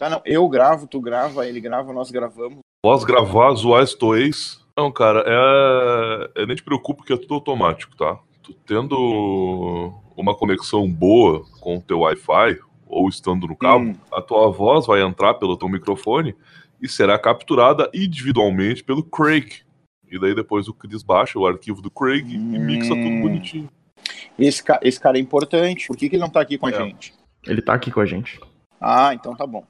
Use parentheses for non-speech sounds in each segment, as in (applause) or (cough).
Tá, não. Eu gravo, tu grava, ele grava, nós gravamos. Vós gravar, zoar estoeis. Não, cara, é... é. Nem te preocupa que é tudo automático, tá? Tu tendo uma conexão boa com o teu Wi-Fi, ou estando no cabo, hum. a tua voz vai entrar pelo teu microfone e será capturada individualmente pelo Craig. E daí depois o Chris baixa o arquivo do Craig hum. e mixa tudo bonitinho. Esse, ca esse cara é importante. Por que, que ele não tá aqui com é. a gente? Ele tá aqui com a gente. Ah, então tá bom.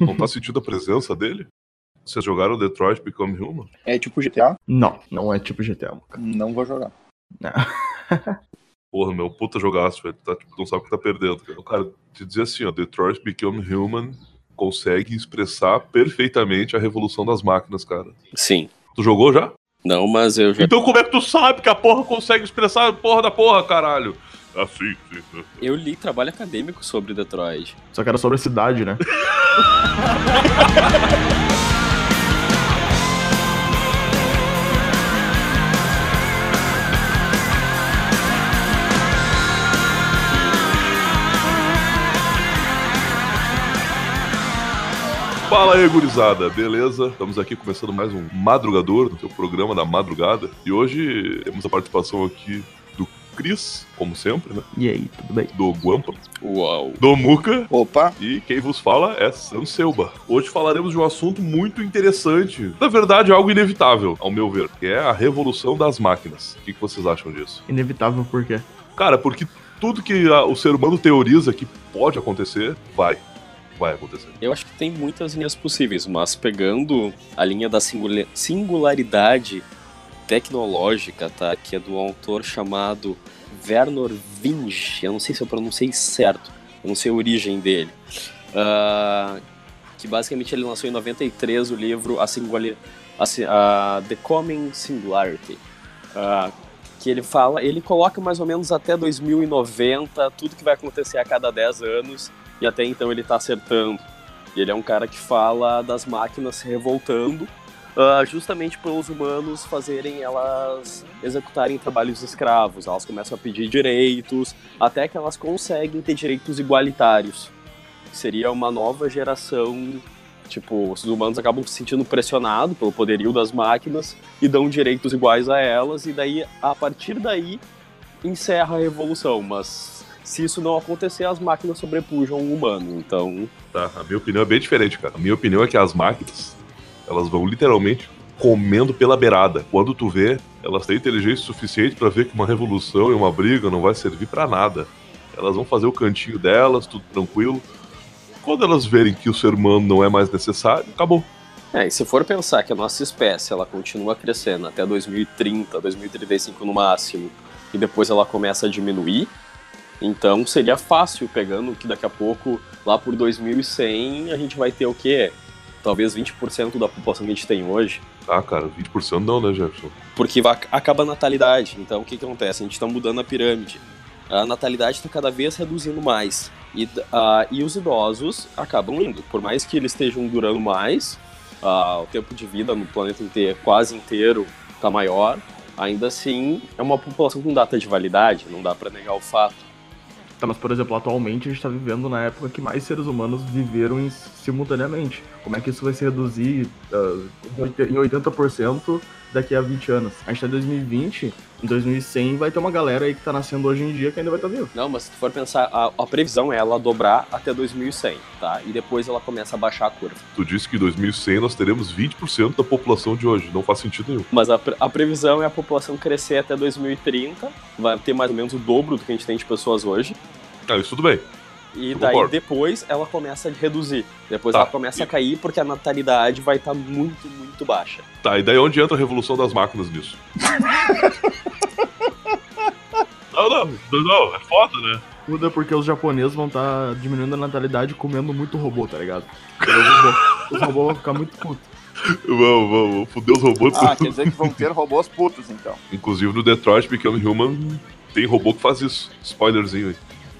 Não tá sentindo a presença dele? Vocês jogaram Detroit Become Human? É tipo GTA? Não, não é tipo GTA. Não vou jogar. Não. (laughs) Porra, meu, puta jogaço, velho. Tá, tipo, não sabe o que tá perdendo. Cara. O cara te dizer assim, ó, Detroit Become Human consegue expressar perfeitamente a revolução das máquinas, cara. Sim. Tu jogou já? Não, mas eu já. Então como é que tu sabe que a porra consegue expressar a porra da porra, caralho? Assim, sim, sim. Eu li trabalho acadêmico sobre Detroit. Só que era sobre a cidade, né? Fala aí, gurizada, beleza? Estamos aqui começando mais um Madrugador, no seu programa da madrugada. E hoje temos a participação aqui Cris, como sempre, né? E aí, tudo bem? Do Guampa. Uau. Do Muca. Opa. E quem vos fala é Sanselba. Hoje falaremos de um assunto muito interessante. Na verdade, algo inevitável, ao meu ver, que é a revolução das máquinas. O que vocês acham disso? Inevitável por quê? Cara, porque tudo que o ser humano teoriza que pode acontecer, vai vai acontecer? Eu acho que tem muitas linhas possíveis, mas pegando a linha da singularidade tecnológica, tá? Que é do autor chamado Werner Vinge. Eu não sei se eu pronunciei certo, eu não sei a origem dele. Uh, que basicamente ele lançou em 93 o livro A, Singular, a, a The Coming Singularity. Uh, que ele fala, ele coloca mais ou menos até 2090 tudo que vai acontecer a cada 10 anos e até então ele está acertando. E ele é um cara que fala das máquinas se revoltando uh, justamente pelos humanos fazerem elas executarem trabalhos escravos. Elas começam a pedir direitos, até que elas conseguem ter direitos igualitários. Seria uma nova geração. Tipo, os humanos acabam se sentindo pressionados pelo poderio das máquinas e dão direitos iguais a elas, e daí, a partir daí, encerra a revolução. Mas se isso não acontecer, as máquinas sobrepujam o humano. Então. Tá, a minha opinião é bem diferente, cara. A minha opinião é que as máquinas, elas vão literalmente comendo pela beirada. Quando tu vê, elas têm inteligência suficiente para ver que uma revolução e uma briga não vai servir para nada. Elas vão fazer o cantinho delas, tudo tranquilo. Quando elas verem que o ser humano não é mais necessário, acabou. É, e se for pensar que a nossa espécie ela continua crescendo até 2030, 2035 no máximo, e depois ela começa a diminuir, então seria fácil pegando que daqui a pouco, lá por 2100, a gente vai ter o quê? Talvez 20% da população que a gente tem hoje. Ah, cara, 20% não, né, Jefferson? Porque acaba a natalidade. Então o que, que acontece? A gente está mudando a pirâmide. A natalidade está cada vez reduzindo mais. E, uh, e os idosos acabam indo. Por mais que eles estejam durando mais, uh, o tempo de vida no planeta inteiro, quase inteiro está maior, ainda assim é uma população com data de validade, não dá para negar o fato. Tá, mas, por exemplo, atualmente a gente está vivendo na época que mais seres humanos viveram simultaneamente. Como é que isso vai se reduzir uh, em 80% daqui a 20 anos? A gente tá em 2020, em 2100 vai ter uma galera aí que tá nascendo hoje em dia que ainda vai estar tá vivo. Não, mas se tu for pensar, a, a, previsão é ela dobrar até 2100, tá? E depois ela começa a baixar a curva. Tu disse que em 2100 nós teremos 20% da população de hoje, não faz sentido nenhum. Mas a, a previsão é a população crescer até 2030, vai ter mais ou menos o dobro do que a gente tem de pessoas hoje. Ah, isso tudo bem. E daí concordo. depois ela começa a reduzir. Depois tá. ela começa a cair porque a natalidade vai estar tá muito, muito baixa. Tá, e daí onde entra a revolução das máquinas nisso? (laughs) não, não, não, é foda, né? Tudo é porque os japoneses vão estar tá diminuindo a natalidade comendo muito robô, tá ligado? Os robôs, os robôs vão ficar muito putos. Vamos, vamos, fuder os robôs. Ah, quer dizer que vão ter robôs putos, então. Inclusive no Detroit Become Human tem robô que faz isso. Spoilerzinho aí.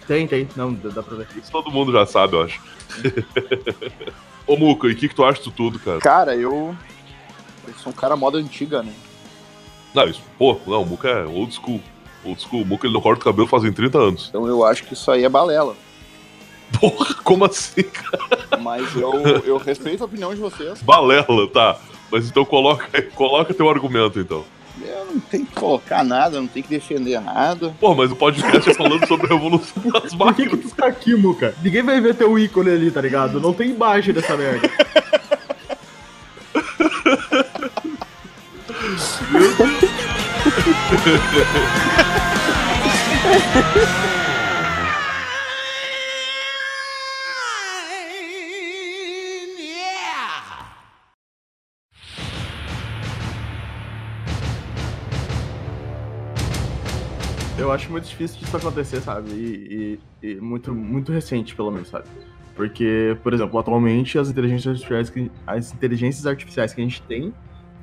Tem, tem. Não, dá pra ver. Isso todo mundo já sabe, eu acho. (laughs) Ô, Muca, e o que, que tu acha disso tudo, cara? Cara, eu. Eu sou um cara moda antiga, né? Não, isso, pô, não, o Muca é old school. Old school, o Muca ele não corta o cabelo fazem 30 anos. Então eu acho que isso aí é balela. (laughs) Porra, como assim, cara? Mas eu, eu respeito a opinião de vocês. Balela, tá. Mas então coloca, coloca teu argumento, então. Eu não tenho que colocar nada, não tenho que defender nada. Pô, mas o podcast é falando sobre a evolução das Por que, que máquinas. tu tá aqui, Muca? Ninguém vai ver teu ícone ali, tá ligado? Não tem imagem dessa merda. (laughs) (laughs) (laughs) Eu acho muito difícil disso acontecer, sabe? E, e- e muito, muito recente, pelo menos, sabe? Porque, por exemplo, atualmente as inteligências artificiais que, as inteligências artificiais que a gente tem,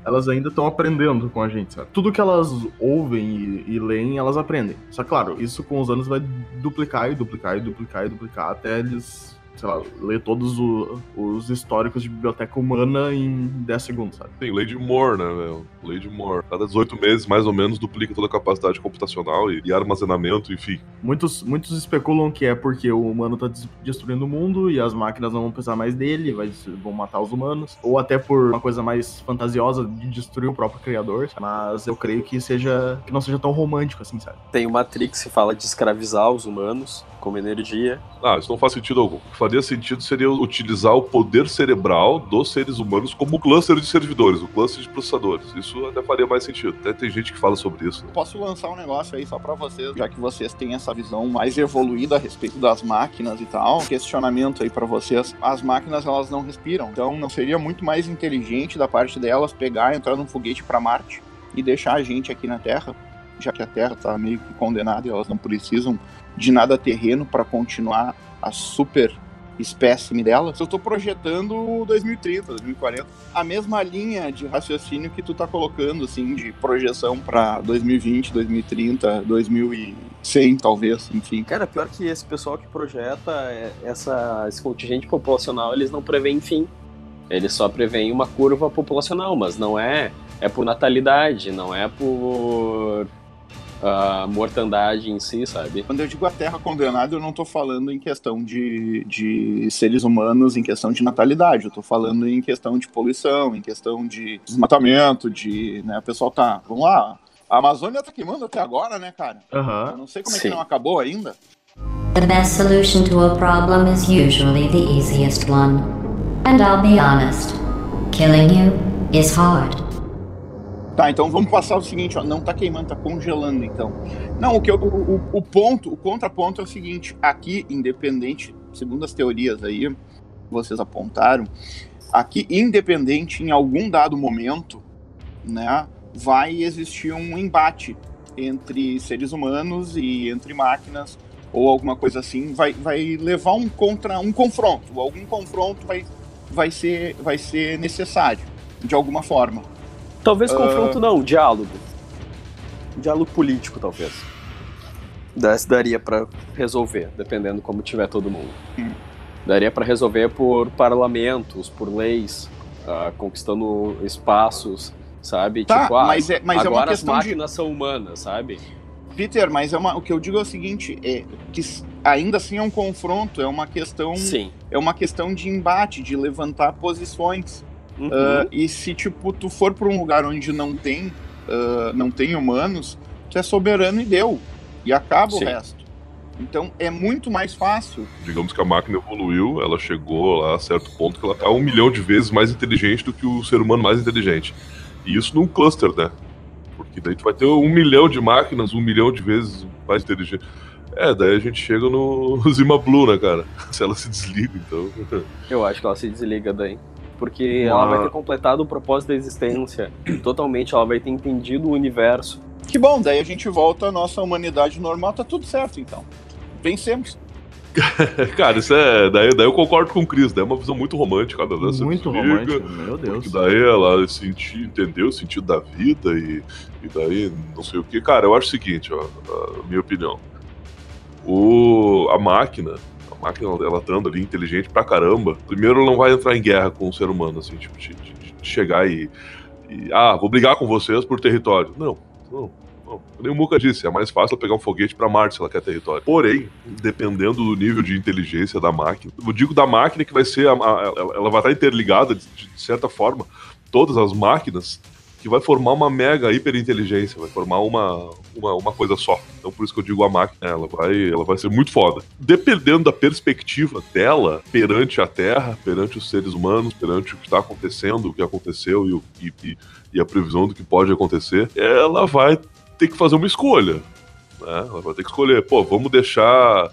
elas ainda estão aprendendo com a gente, sabe? Tudo que elas ouvem e, e leem, elas aprendem. Só claro, isso com os anos vai duplicar e duplicar e duplicar e duplicar até eles, sei lá, ler todos o- os históricos de biblioteca humana em 10 segundos, sabe? De Moore, né, velho? Lei de Moore. Cada 18 meses, mais ou menos, duplica toda a capacidade computacional e, e armazenamento, enfim. Muitos, muitos especulam que é porque o humano tá des- destruindo o mundo e as máquinas não vão precisar mais dele, vai, vão matar os humanos. Ou até por uma coisa mais fantasiosa de destruir o próprio criador. Mas eu creio que seja que não seja tão romântico assim, sabe? Tem o Matrix que fala de escravizar os humanos como energia. Ah, isso não faz sentido algum. O que faria sentido seria utilizar o poder cerebral dos seres humanos como cluster de servidores, o cluster de processadores. Isso até faria mais sentido. Até tem gente que fala sobre isso. né? Posso lançar um negócio aí só pra vocês, já que vocês têm essa visão mais evoluída a respeito das máquinas e tal. Um questionamento aí pra vocês. As máquinas elas não respiram, então não seria muito mais inteligente da parte delas pegar, entrar num foguete pra Marte e deixar a gente aqui na Terra, já que a Terra tá meio que condenada e elas não precisam de nada terreno pra continuar a super espécime delas. Eu tô projetando 2030, 2040. A mesma linha de raciocínio que tu tá colocando, assim, de projeção pra 2020, 2030, 2100, talvez, enfim. Cara, pior que esse pessoal que projeta é- essa, esse contingente populacional, eles não preveem fim. Eles só preveem uma curva populacional, mas não é. É por natalidade, não é por ah, mortandade em si, sabe? Quando eu digo a Terra condenada, eu não tô falando em questão de, de seres humanos, em questão de natalidade. Eu tô falando em questão de poluição, em questão de desmatamento, de. Né, o pessoal tá. Vamos lá. A Amazônia tá queimando até agora, né, cara? Eu Aham. não sei como é Sim. que não acabou ainda. The best solution to a problem is usually the easiest one. And I'll be honest, killing you is hard. Tá, então vamos passar o seguinte, ó, não tá queimando, tá congelando, então. Não, o que eu- o, o- ponto, o contraponto é o seguinte, aqui, independente, segundo as teorias aí, vocês apontaram, aqui, independente, em algum dado momento, né, vai existir um embate entre seres humanos e entre máquinas, ou alguma coisa assim, vai, vai levar um contra um confronto, algum confronto vai, vai, ser, vai ser necessário, de alguma forma. Talvez Ah. confronto não, diálogo. Diálogo político, talvez. Das- Daria pra resolver, dependendo como tiver todo mundo. Hum. Daria pra resolver por parlamentos, por leis, ah, conquistando espaços, sabe? Tá, tipo, ah, mas é- mas é uma agora as questão de- máquinas são humanas, sabe? Peter, mas é uma, o que eu digo é o seguinte, é que ainda assim é um confronto, é uma questão, Sim. é uma questão de embate, de levantar posições. Uhum. Ah, e se tipo tu for para um lugar onde não tem, ah, não tem humanos, tu é soberano e deu e acaba Sim. o resto. Então é muito mais fácil. Digamos que a máquina evoluiu, ela chegou lá a certo ponto que ela tá um milhão de vezes mais inteligente do que o ser humano mais inteligente. E isso num cluster, né? Porque daí tu vai ter um milhão de máquinas, um milhão de vezes mais inteligente. É, daí a gente chega no (laughs) Zima Blue, né, cara? (laughs) Se ela se desliga, então. Eu acho que ela se desliga daí. Porque ela vai ter completado o propósito da existência. (clears throat) Totalmente, ela vai ter entendido o universo. Que bom, daí a gente volta à nossa humanidade normal, tá tudo certo então. Vencemos. (laughs) Cara, isso é. Daí, daí eu concordo com o Chris, daí é uma visão muito romântica. Você Muito desliga, romântico, meu Deus. Porque daí ela senti, entendeu o sentido da vida e, e daí não sei o que. Cara, eu acho o seguinte, ó, a minha opinião. O, a máquina, máquina ela estando ali inteligente pra caramba, primeiro ela não vai entrar em guerra com o ser humano, assim, tipo, de, de- de chegar e, e, Ah, vou brigar com vocês por território. Não, não, não. Não. Nem o Muka disse, é mais fácil pegar um foguete para Marte se ela quer território. Porém, dependendo do nível de inteligência da máquina, eu digo da máquina que vai ser, a, a, ela vai estar interligada de, de certa forma, todas as máquinas que vai formar uma mega hiperinteligência, vai formar uma, uma, uma, coisa só. Então por isso que eu digo a máquina, ela vai, ela vai ser muito foda. Dependendo da perspectiva dela perante a Terra, perante os seres humanos, perante o que está acontecendo, o que aconteceu e, o, e, e a previsão do que pode acontecer, ela vai ter que fazer uma escolha. Né? Ela vai ter que escolher, pô, vamos deixar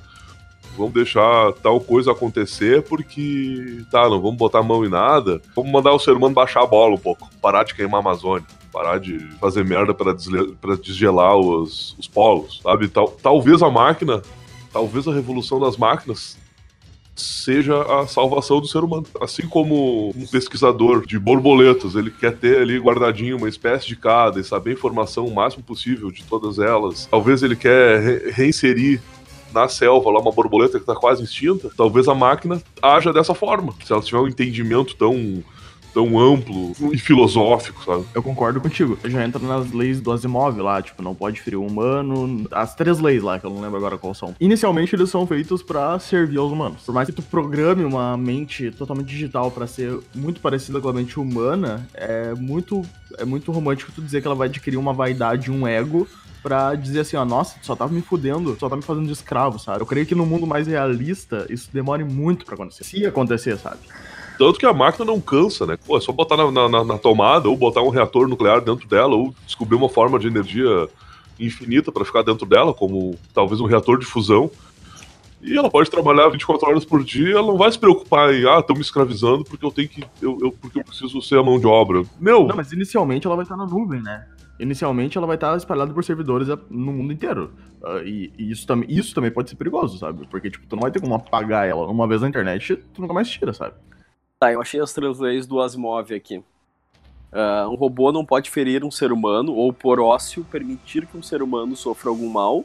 vamos deixar tal coisa acontecer porque, tá, não vamos botar a mão em nada. Vamos mandar o ser humano baixar a bola um pouco, parar de queimar a Amazônia. Parar de fazer merda para desgelar os, os polos, sabe? Tal, talvez a máquina, talvez a revolução das máquinas seja a salvação do ser humano. Assim como um pesquisador de borboletas, ele quer ter ali guardadinho uma espécie de cada e saber a informação o máximo possível de todas elas. Talvez ele quer re reinserir na selva lá uma borboleta que está quase extinta, talvez a máquina haja dessa forma. Se ela tiver um entendimento tão tão amplo e filosófico, sabe? Eu concordo contigo. Já entra nas leis do Asimov lá, tipo, não pode ferir o humano. As três leis lá, que eu não lembro agora qual são. Inicialmente eles são feitos para servir aos humanos. Por mais que tu programe uma mente totalmente digital para ser muito parecida com a mente humana, é muito, é muito romântico tu dizer que ela vai adquirir uma vaidade, um ego pra dizer assim, ó, nossa, só tava me fudendo, só tá me fazendo de escravo, sabe? Eu creio que no mundo mais realista isso demore muito para acontecer. Se acontecer, sabe? Tanto que a máquina não cansa, né? Pô, é só botar na, na, na tomada, ou botar um reator nuclear dentro dela, ou descobrir uma forma de energia infinita para ficar dentro dela, como talvez um reator de fusão. E ela pode trabalhar 24 horas por dia, ela não vai se preocupar em, ah, estão me escravizando porque eu tenho que. Eu, eu, porque eu preciso ser a mão de obra. Meu. Não, mas inicialmente ela vai estar na nuvem, né? Inicialmente ela vai estar espalhada por servidores no mundo inteiro. Uh, e, e, isso, tam isso também pode ser perigoso, sabe? Porque, tipo, tu não vai ter como apagar ela uma vez na internet, tu nunca mais tira, sabe? Tá, eu achei as três leis do Asimov aqui. Uh, um robô não pode ferir um ser humano ou, por ócio, permitir que um ser humano sofra algum mal.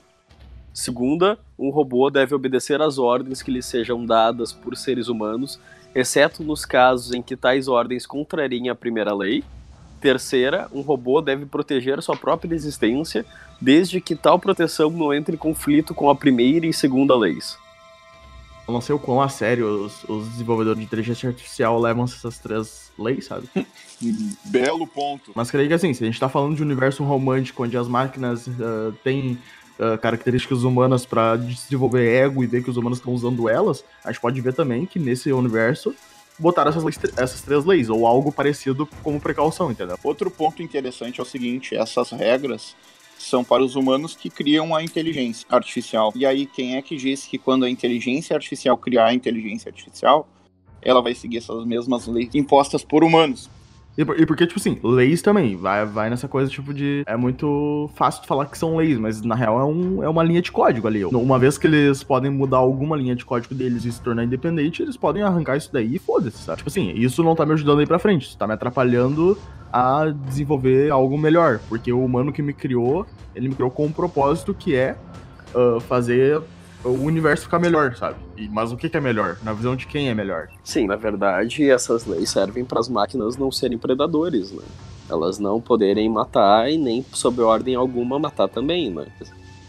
Segunda, um robô deve obedecer às ordens que lhe sejam dadas por seres humanos, exceto nos casos em que tais ordens contrariem a primeira lei. Terceira, um robô deve proteger sua própria existência, desde que tal proteção não entre em conflito com a primeira e segunda leis. Eu não sei o quão a sério os, os desenvolvedores de inteligência artificial levam essas três leis, sabe? (laughs) Belo ponto. Mas creio que assim, se a gente tá falando de um universo romântico onde as máquinas uh, têm uh, características humanas para desenvolver ego e ver que os humanos estão usando elas, a gente pode ver também que nesse universo botaram essas, leis, essas três leis, ou algo parecido como precaução, entendeu? Outro ponto interessante é o seguinte: essas regras são para os humanos que criam a inteligência artificial. E aí, quem é que disse que quando a inteligência artificial criar a inteligência artificial, ela vai seguir essas mesmas leis impostas por humanos? E, e porque, tipo assim, leis também, vai, vai nessa coisa, tipo, de. É muito fácil falar que são leis, mas na real é, um, é uma linha de código ali. Uma vez que eles podem mudar alguma linha de código deles e se tornar independente, eles podem arrancar isso daí e foda-se, sabe? Tipo assim, isso não tá me ajudando aí pra frente, isso tá me atrapalhando a desenvolver algo melhor. Porque o humano que me criou, ele me criou com um propósito que é uh, fazer o universo ficar melhor, sabe? E, mas o que, que, é melhor? Na visão de quem é melhor? Sim, na verdade, essas leis servem para as máquinas não serem predadores, né? Elas não poderem matar e nem sob ordem alguma matar também, né?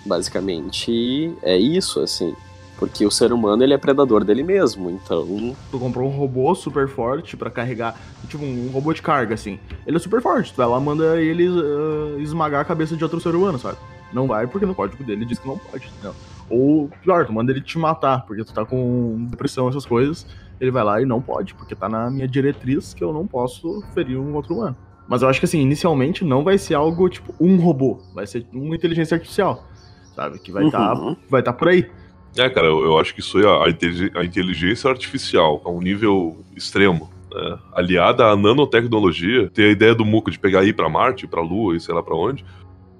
Basicamente é isso, assim. Porque o ser humano ele é predador dele mesmo, então. Tu comprou um robô super forte para carregar. Tipo, um robô de carga, assim. Ele é super forte. Tu vai lá manda ele uh, esmagar a cabeça de outro ser humano, sabe? Não vai porque no código dele diz que não pode, entendeu? Ou pior, tu manda ele te matar, porque tu tá com depressão, essas coisas. Ele vai lá e não pode, porque tá na minha diretriz que eu não posso ferir um outro humano. Mas eu acho que assim, inicialmente não vai ser algo tipo um robô, vai ser uma inteligência artificial, sabe? Que vai estar uhum. tá, vai tá por aí. É, cara, eu, eu acho que isso é a, a inteligência artificial a um nível extremo. Né? Aliada à nanotecnologia, ter a ideia do Muca de pegar ir para Marte, para Lua e sei lá para onde,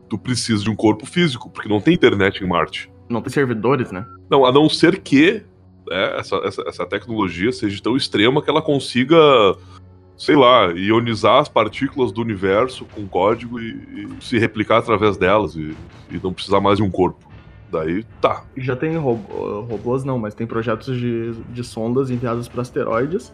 tu precisa de um corpo físico, porque não tem internet em Marte. Não tem servidores, né? Não, a não ser que é, essa, essa, essa tecnologia seja tão extrema que ela consiga, sei lá, ionizar as partículas do universo com código e, e se replicar através delas e, e, não precisar mais de um corpo. Daí tá. Já tem robô, robôs, não, mas tem projetos de, de sondas enviadas para asteroides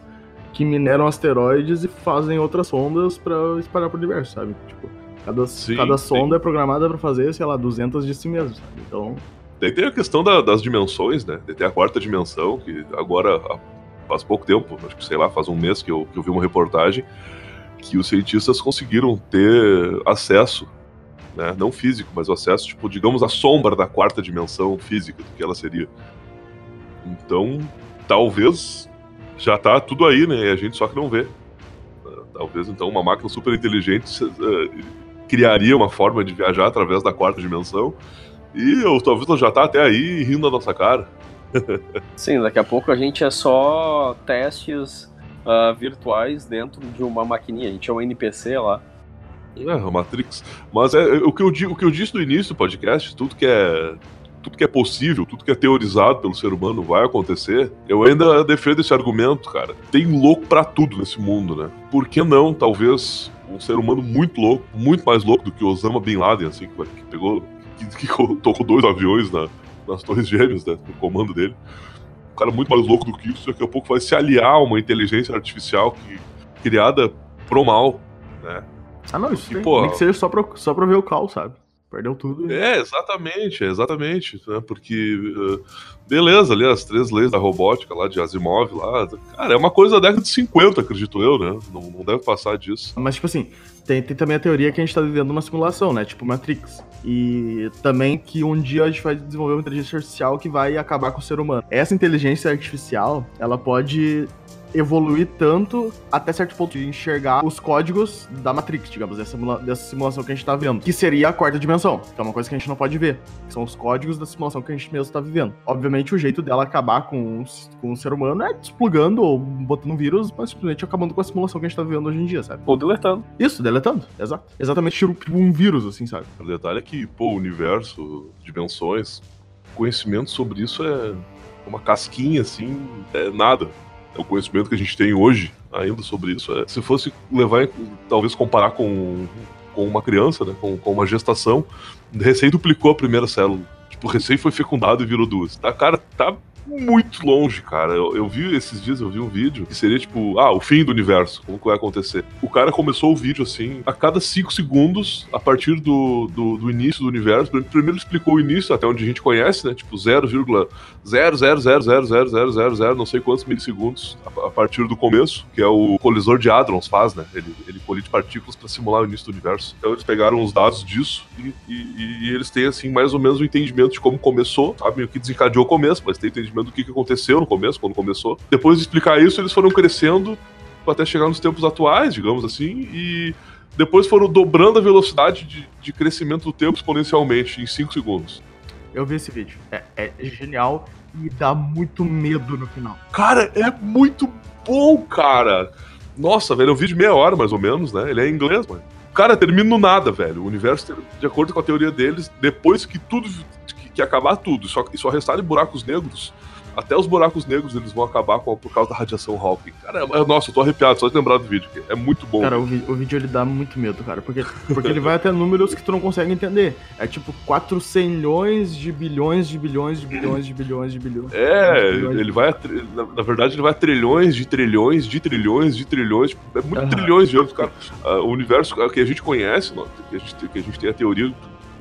que mineram asteroides e fazem outras sondas para espalhar pro universo, sabe? Tipo, Cada, Sim, cada sim. sonda é programada pra fazer, sei lá, 200 de si mesmo, sabe? Então, Daí tem a questão da- das dimensões, né? Daí tem a quarta dimensão, que agora faz pouco tempo, acho que sei lá, faz um mês que eu, que eu vi uma reportagem, que os cientistas conseguiram ter acesso, né? Não físico, mas o acesso, tipo, digamos, a sombra da quarta dimensão física, do que ela seria. Então, talvez já tá tudo aí, né? E a gente só que não vê. Talvez, então, uma máquina super inteligente uh, criaria uma forma de viajar através da quarta dimensão e eu, talvez ela já tá até aí rindo da nossa cara. Sim, daqui a pouco a gente é só testes ah, virtuais dentro de uma maquininha. A gente é um NPC lá. É, a Matrix. Mas é, é, o, que eu, o que eu disse no início do podcast, tudo que é. Tudo que é possível, tudo que é teorizado pelo ser humano vai acontecer. Eu ainda defendo esse argumento, cara. Tem louco pra tudo nesse mundo, né? Por que não, talvez, um ser humano muito louco, muito mais louco do que Osama Bin Laden, assim, que pegou. Que, que tocou dois aviões na- nas Torres Gêmeas, né? No comando dele. Um cara muito mais louco do que isso, daqui a pouco vai se aliar a uma inteligência artificial que, criada pro mal, né? ah não, isso E, tem, pô, nem que seja só pra, só pra ver o caos, sabe? Perdeu tudo. e- É, exatamente, exatamente, né? Porque, uh, beleza, ali as três leis da robótica lá de Asimov lá, cara, é uma coisa da década de 50, acredito eu, né? Não, não deve passar disso. Mas, tipo assim, tem, tem também a teoria que a gente tá vivendo uma simulação, né? Tipo Matrix. E também que um dia a gente vai desenvolver uma inteligência artificial que vai acabar com o ser humano. Essa inteligência artificial, ela pode evoluir tanto até certo ponto de enxergar os códigos da Matrix, digamos, dessa, simula- dessa simulação que a gente tá vendo. Que seria a quarta dimensão, que é uma coisa que a gente não pode ver. Que são os códigos da simulação que a gente mesmo tá vivendo. Obviamente, o jeito dela acabar com, com o ser humano é desplugando ou botando um vírus, mas simplesmente acabando com a simulação que a gente tá vivendo hoje em dia, sabe? Ou deletando. Isso, deletando. Exato. Exatamente, tipo tipo um vírus, assim, sabe? O detalhe é que, pô, o universo, dimensões, conhecimento sobre isso é uma casquinha, assim, é nada. O conhecimento que a gente tem hoje ainda sobre isso. É, se fosse levar, talvez comparar com, com uma criança, né, com, com uma gestação, recém duplicou a primeira célula. Recém foi fecundado e virou duas. Tá, cara, tá muito longe, cara. Eu, eu vi esses dias, eu vi um vídeo que seria tipo, ah, o fim do universo, como que vai acontecer? O cara começou o vídeo assim, a cada cinco segundos, a partir do, do, do início do universo. Primeiro explicou o início, até onde a gente conhece, né? Tipo, 0,0000000, não sei quantos milissegundos a, a partir do começo, que é o colisor de hadrons faz, né? Ele, ele colide partículas para simular o início do universo. Então eles pegaram os dados disso e, e- e eles têm, assim, mais ou menos o entendimento de como começou, sabem o que desencadeou o começo, mas tem entendimento do que, que aconteceu no começo, quando começou. Depois de explicar isso, eles foram crescendo até chegar nos tempos atuais, digamos assim, e depois foram dobrando a velocidade de, de crescimento do tempo exponencialmente em 5 segundos. Eu vi esse vídeo. É, é genial e dá muito medo no final. Cara, é muito bom, cara. Nossa, velho, é um vídeo de meia hora, mais ou menos, né? Ele é em inglês, mano. Cara, termina no nada, velho. O universo, de acordo com a teoria deles, depois que tudo, que, acabar tudo, só, e só restarem buracos negros, até os buracos negros eles vão acabar com, por causa da radiação Hawking. Cara, é- nossa, eu tô arrepiado só de lembrar do vídeo. É muito bom. Cara, o, vi- o vídeo ele dá muito medo, cara. Porque, porque ele vai até números que tu não consegue entender. É tipo 400 de bilhões de bilhões de bilhões de bilhões de bilhões. É, de bilhões. ele vai. a Na, na verdade, ele vai a trilhões de trilhões de trilhões de trilhões. tipo, É muito Aham. trilhões de anos, cara. Ah, o universo que a gente conhece, que, a gente, que a gente tem a teoria,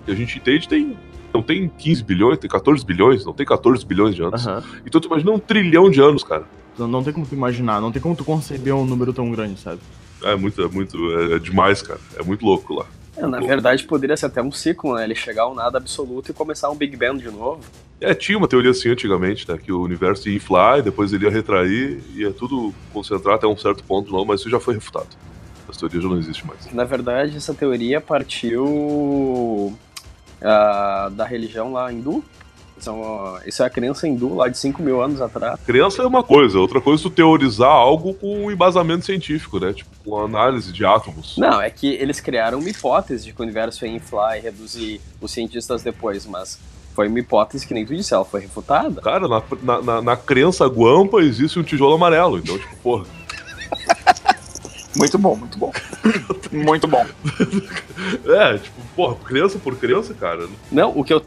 que a gente entende, tem. Não tem 15 bilhões, tem 14 bilhões, não tem 14 bilhões de anos. Aham. Então tu imagina um trilhão de anos, cara. Não, não tem como tu imaginar, não tem como tu conceber um número tão grande, sabe? É muito, é muito, é, é demais, cara. É muito louco lá. É, na verdade, poderia ser até um ciclo, né? Ele chegar ao nada absoluto e começar um Big Bang de novo. É, tinha uma teoria assim antigamente, né? Que o universo ia inflar e depois ele ia retrair, ia tudo concentrar até um certo ponto, não, mas isso já foi refutado. Essa teoria já não existe mais. Na verdade, essa teoria partiu ah, da religião lá hindu. São, isso é a crença hindu lá de 5 mil anos atrás. Criança é uma coisa, outra coisa é tu teorizar algo com um embasamento científico, né? Tipo, com análise de átomos. Não, é que eles criaram uma hipótese de que o universo ia inflar e reduzir os cientistas depois, mas foi uma hipótese que nem tu disse, ela foi refutada. Cara, na, na, na, na crença guampa existe um tijolo amarelo, então, tipo, porra. Muito bom, muito bom. (laughs) muito bom. (laughs) É, tipo, porra, criança por criança, cara. Não, o que eu,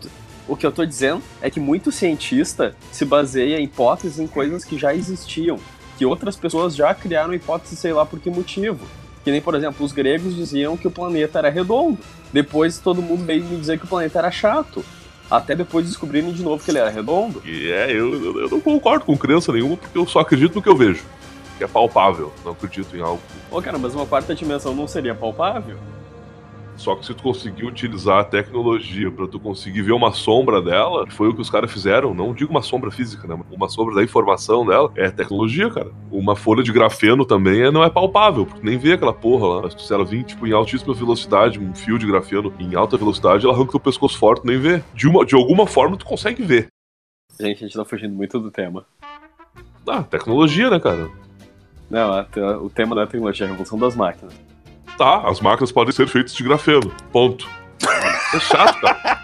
o que eu tô dizendo é que muito cientista se baseia em hipóteses em coisas que já existiam, que outras pessoas já criaram hipóteses, sei lá por que motivo. Que nem, por exemplo, os gregos diziam que o planeta era redondo. Depois todo mundo veio me dizer que o planeta era chato. Até depois descobrirem de novo que ele era redondo. E é, eu, eu não concordo com crença nenhuma, porque eu só acredito no que eu vejo. Que é palpável. Não acredito em algo. Ô, cara, mas uma quarta dimensão não seria palpável? Só que se tu conseguir utilizar a tecnologia para tu conseguir ver uma sombra dela, foi o que os caras fizeram. Não digo uma sombra física, né? Uma sombra da informação dela é tecnologia, cara. Uma folha de grafeno também é, não é palpável, porque nem vê aquela porra lá. Se ela vir, tipo, em altíssima velocidade, um fio de grafeno em alta velocidade, ela arranca teu pescoço forte, nem vê. De, uma, de alguma forma tu consegue ver. Gente, a gente tá fugindo muito do tema. Ah, tecnologia, né, cara? Não, o tema da tecnologia é a revolução das máquinas. Tá, as máquinas podem ser feitas de grafeno. Ponto. É chato, cara.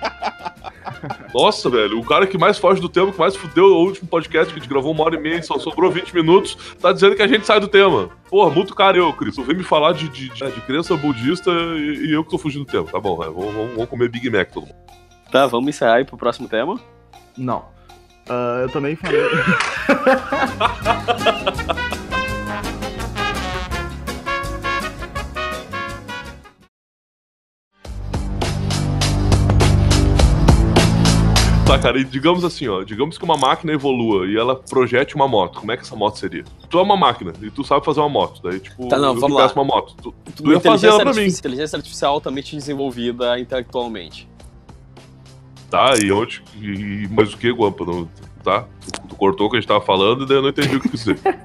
(laughs) Nossa, velho, o cara que mais foge do tema, que mais fudeu o último podcast que a gente gravou uma hora e meia, só sobrou 20 minutos, tá dizendo que a gente sai do tema. Porra, muito caro eu, Cris. Tu vem me falar de, de, de, de crença budista e, e, eu que tô fugindo do tema. Tá bom, velho. Vamos, vamos, comer Big Mac todo mundo. Tá, vamos encerrar aí pro próximo tema? Não. Uh, eu também falei. (laughs) (laughs) Tá, cara, e digamos assim, ó, digamos que uma máquina evolua e ela projete uma moto, como é que essa moto seria? Tu é uma máquina e tu sabe fazer uma moto, daí tipo, tá, não, vamos lá. uma moto, tu, tu, tu ia fazer ela pra mim. Inteligência artificial altamente desenvolvida intelectualmente. Tá, e onde, e, mas o que, Guampa, não, tá? Tu, tu, cortou o que a gente tava falando e daí eu não entendi o que dizer. (laughs)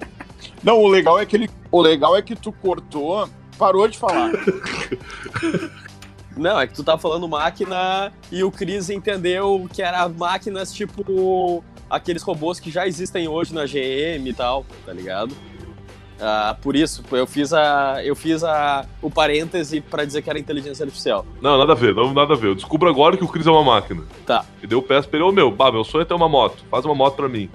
Não, o legal é que ele, o legal é que tu cortou, parou de falar. (laughs) Não, é que tu tava falando máquina e o Chris entendeu que era máquinas tipo aqueles robôs que já existem hoje na GM e tal, tá ligado? Ah, por isso, eu fiz a eu fiz a, o parêntese para dizer que era inteligência artificial. Não, nada a ver, não, nada a ver. Eu descubro agora que o Chris é uma máquina. Tá. E deu o peço pra ele, ô meu, bah, meu sonho é ter uma moto, faz uma moto pra mim.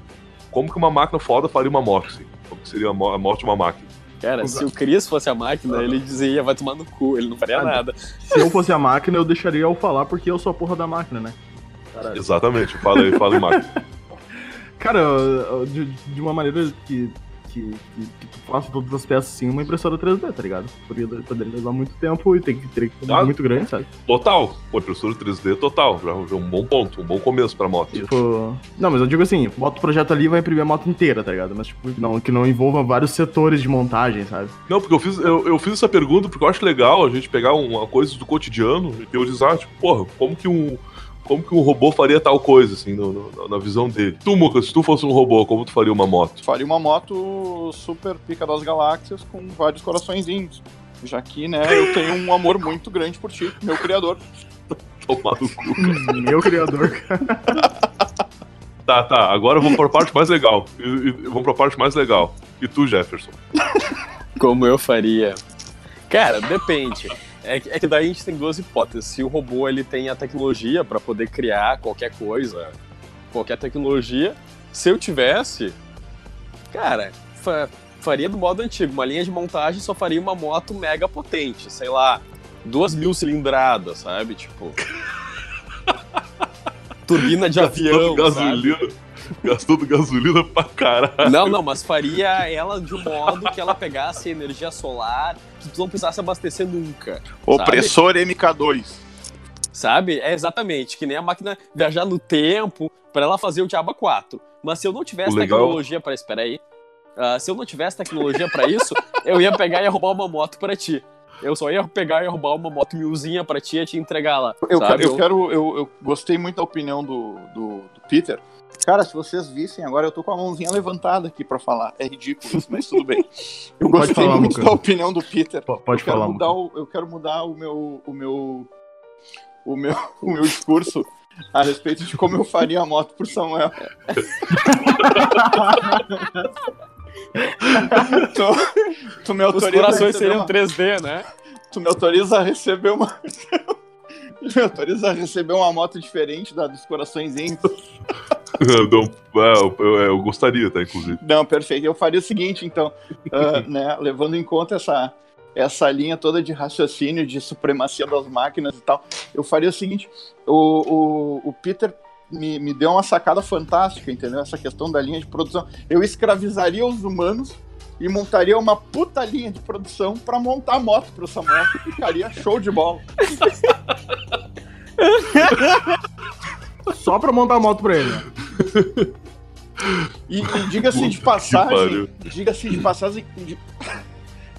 Como que uma máquina foda faria uma moto, assim? Como que seria a morte de uma máquina? Cara, se o Chris fosse a máquina, ele dizia, vai tomar no cu, ele não faria ah, nada. Se eu fosse a máquina, eu deixaria eu falar, porque eu sou a porra da máquina, né? Caralho. Exatamente, fala aí, fala em máquina. (laughs) Cara, de, de uma maneira que que, que, que tu faça todas as peças assim uma impressora 3D, tá ligado? Poderia, poderia levar muito tempo e tem que ter que ah, muito grande, sabe? Total. Pô, impressora 3D total. Já, já um bom ponto, um bom começo pra moto. Tipo. Não, mas eu digo assim, bota o projeto ali e vai imprimir a moto inteira, tá ligado? Mas tipo, não, que não envolva vários setores de montagem, sabe? Não, porque eu fiz, eu, eu fiz essa pergunta porque eu acho legal a gente pegar uma coisa do cotidiano e teorizar, tipo, porra, como que um como que um robô faria tal coisa, assim, no, no, na visão dele. Tu, Muca, se tu fosse um robô, como tu faria uma moto? Faria uma moto super pica das galáxias com vários coraçõezinhos. Já que, né, eu tenho um amor muito grande por ti, meu criador. (laughs) Tomar no cu, cara. Meu criador, cara. (laughs) Tá, tá, agora vamos pra parte mais legal. Vamos pra parte mais legal. E tu, Jefferson? Como eu faria? Cara, depende. É, é que daí a gente tem duas hipóteses. Se o robô ele tem a tecnologia para poder criar qualquer coisa, qualquer tecnologia, se eu tivesse, cara, fa faria do modo antigo. Uma linha de montagem só faria uma moto mega potente, sei lá, duas mil cilindradas, sabe? Tipo. (laughs) turbina de avião. Gasolina. Sabe? (laughs) Gastando gasolina pra caralho. Não, não, mas faria ela de um modo que ela pegasse energia solar, que tu não precisasse abastecer nunca. Opressor sabe? MK2. Sabe? É exatamente, que nem a máquina viajar no tempo para ela fazer o Diaba 4. Mas se eu não tivesse tecnologia para Espera aí. Uh, se eu não tivesse tecnologia para isso, eu ia pegar e ia roubar uma moto para ti. Eu só ia pegar e roubar uma moto milzinha pra ti e te entregar lá. Eu, sabe? eu quero. Eu, eu, gostei muito da opinião do, do, do Peter, Cara, se vocês vissem, agora eu tô com a mãozinha levantada aqui pra falar. É ridículo isso, mas tudo bem. (laughs) Eu Pode gostei falar, muito da opinião do Peter. Pode eu falar. Mudar o, eu quero mudar o meu, o meu, o meu, o meu discurso a respeito de como eu faria a moto por Samuel. (laughs) tu, tu me autoriza Os corações seriam uma... 3D, né? Tu me autoriza a receber uma. (laughs) me autoriza a receber uma moto diferente da dos coraçõezinhos. (laughs) Não, é, eu, eu, eu, gostaria, tá, inclusive. Não, perfeito. Eu faria o seguinte, então, uh, (laughs) né, levando em conta essa, essa linha toda de raciocínio, de supremacia das máquinas e tal, eu faria o seguinte: o, o, o Peter me, me deu uma sacada fantástica, entendeu? Essa questão da linha de produção. Eu escravizaria os humanos e montaria uma puta linha de produção pra montar a moto pro Samuel. Ficaria show de bola. Só pra montar a moto pra ele. E, e diga-se de que passagem, diga-se de passagem, de-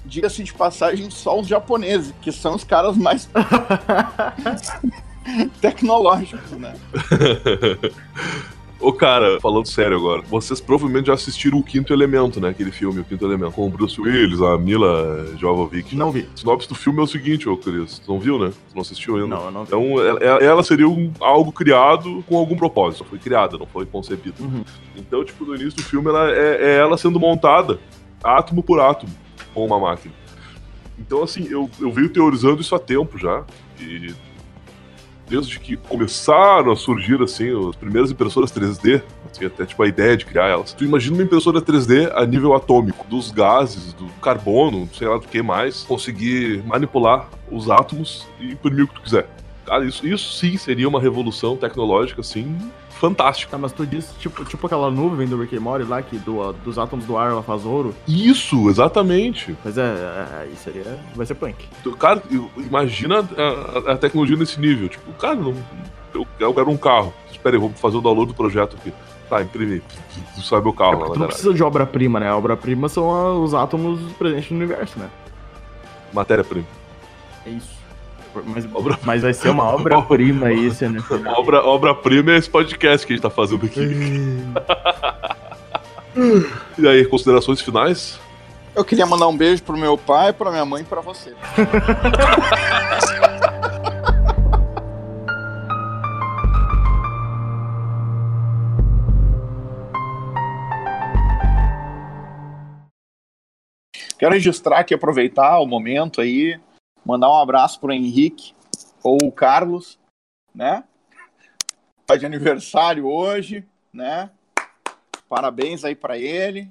diga-se de passagem, só os japoneses, que são os caras mais (laughs) (laughs) tecnológicos, né? (laughs) Ô, cara, falando sério agora, vocês provavelmente já assistiram o Quinto Elemento, né? Aquele filme, o Quinto Elemento, com o Bruce Willis, a Mila Jovovich. Não vi. A sinopse do filme é o seguinte, ô Cris, tu não viu, né? Tu não assistiu ainda? Não, eu não vi. Então, ela, ela seria um- algo criado com algum propósito. Só foi criada, não foi concebida. Uhum. Então, tipo, no início do filme, ela é, é ela sendo montada, átomo por átomo, com uma máquina. Então, assim, eu, eu venho teorizando isso há tempo já. E desde que começaram a surgir, assim, as primeiras impressoras 3D, assim, até tipo a ideia de criar elas. Tu imagina uma impressora 3D a nível atômico, dos gases, do carbono, sei lá do que mais, conseguir manipular os átomos e imprimir o que tu quiser. Cara, isso, isso sim seria uma revolução tecnológica, assim, fantástica. Tá, mas tu disse, tipo, tipo aquela nuvem do Rick and Morty lá, que do, dos átomos do ar ela faz ouro. Isso, exatamente. Mas é, é, aí seria. Vai ser punk. Cara, imagina a, a- tecnologia nesse nível. Tipo, cara, não, eu, eu quero um carro. Espera aí, vou fazer o download do projeto aqui. Tá, imprimir. Sai meu É carro lá porque na tu não precisa de obra-prima, né? A obra-prima são os átomos presentes no universo, né? Matéria-prima. É isso. Mas, Obra- mas vai ser uma obra-prima (laughs) isso, né? (laughs) Obra- Obra-prima é esse podcast que a gente tá fazendo aqui. (laughs) e aí, considerações finais? Eu queria mandar um beijo pro meu pai, pra minha mãe e pra você. Quero registrar aqui, aproveitar o momento aí, mandar um abraço pro Henrique ou o Carlos, né? Tá de aniversário hoje, né? Parabéns aí pra ele.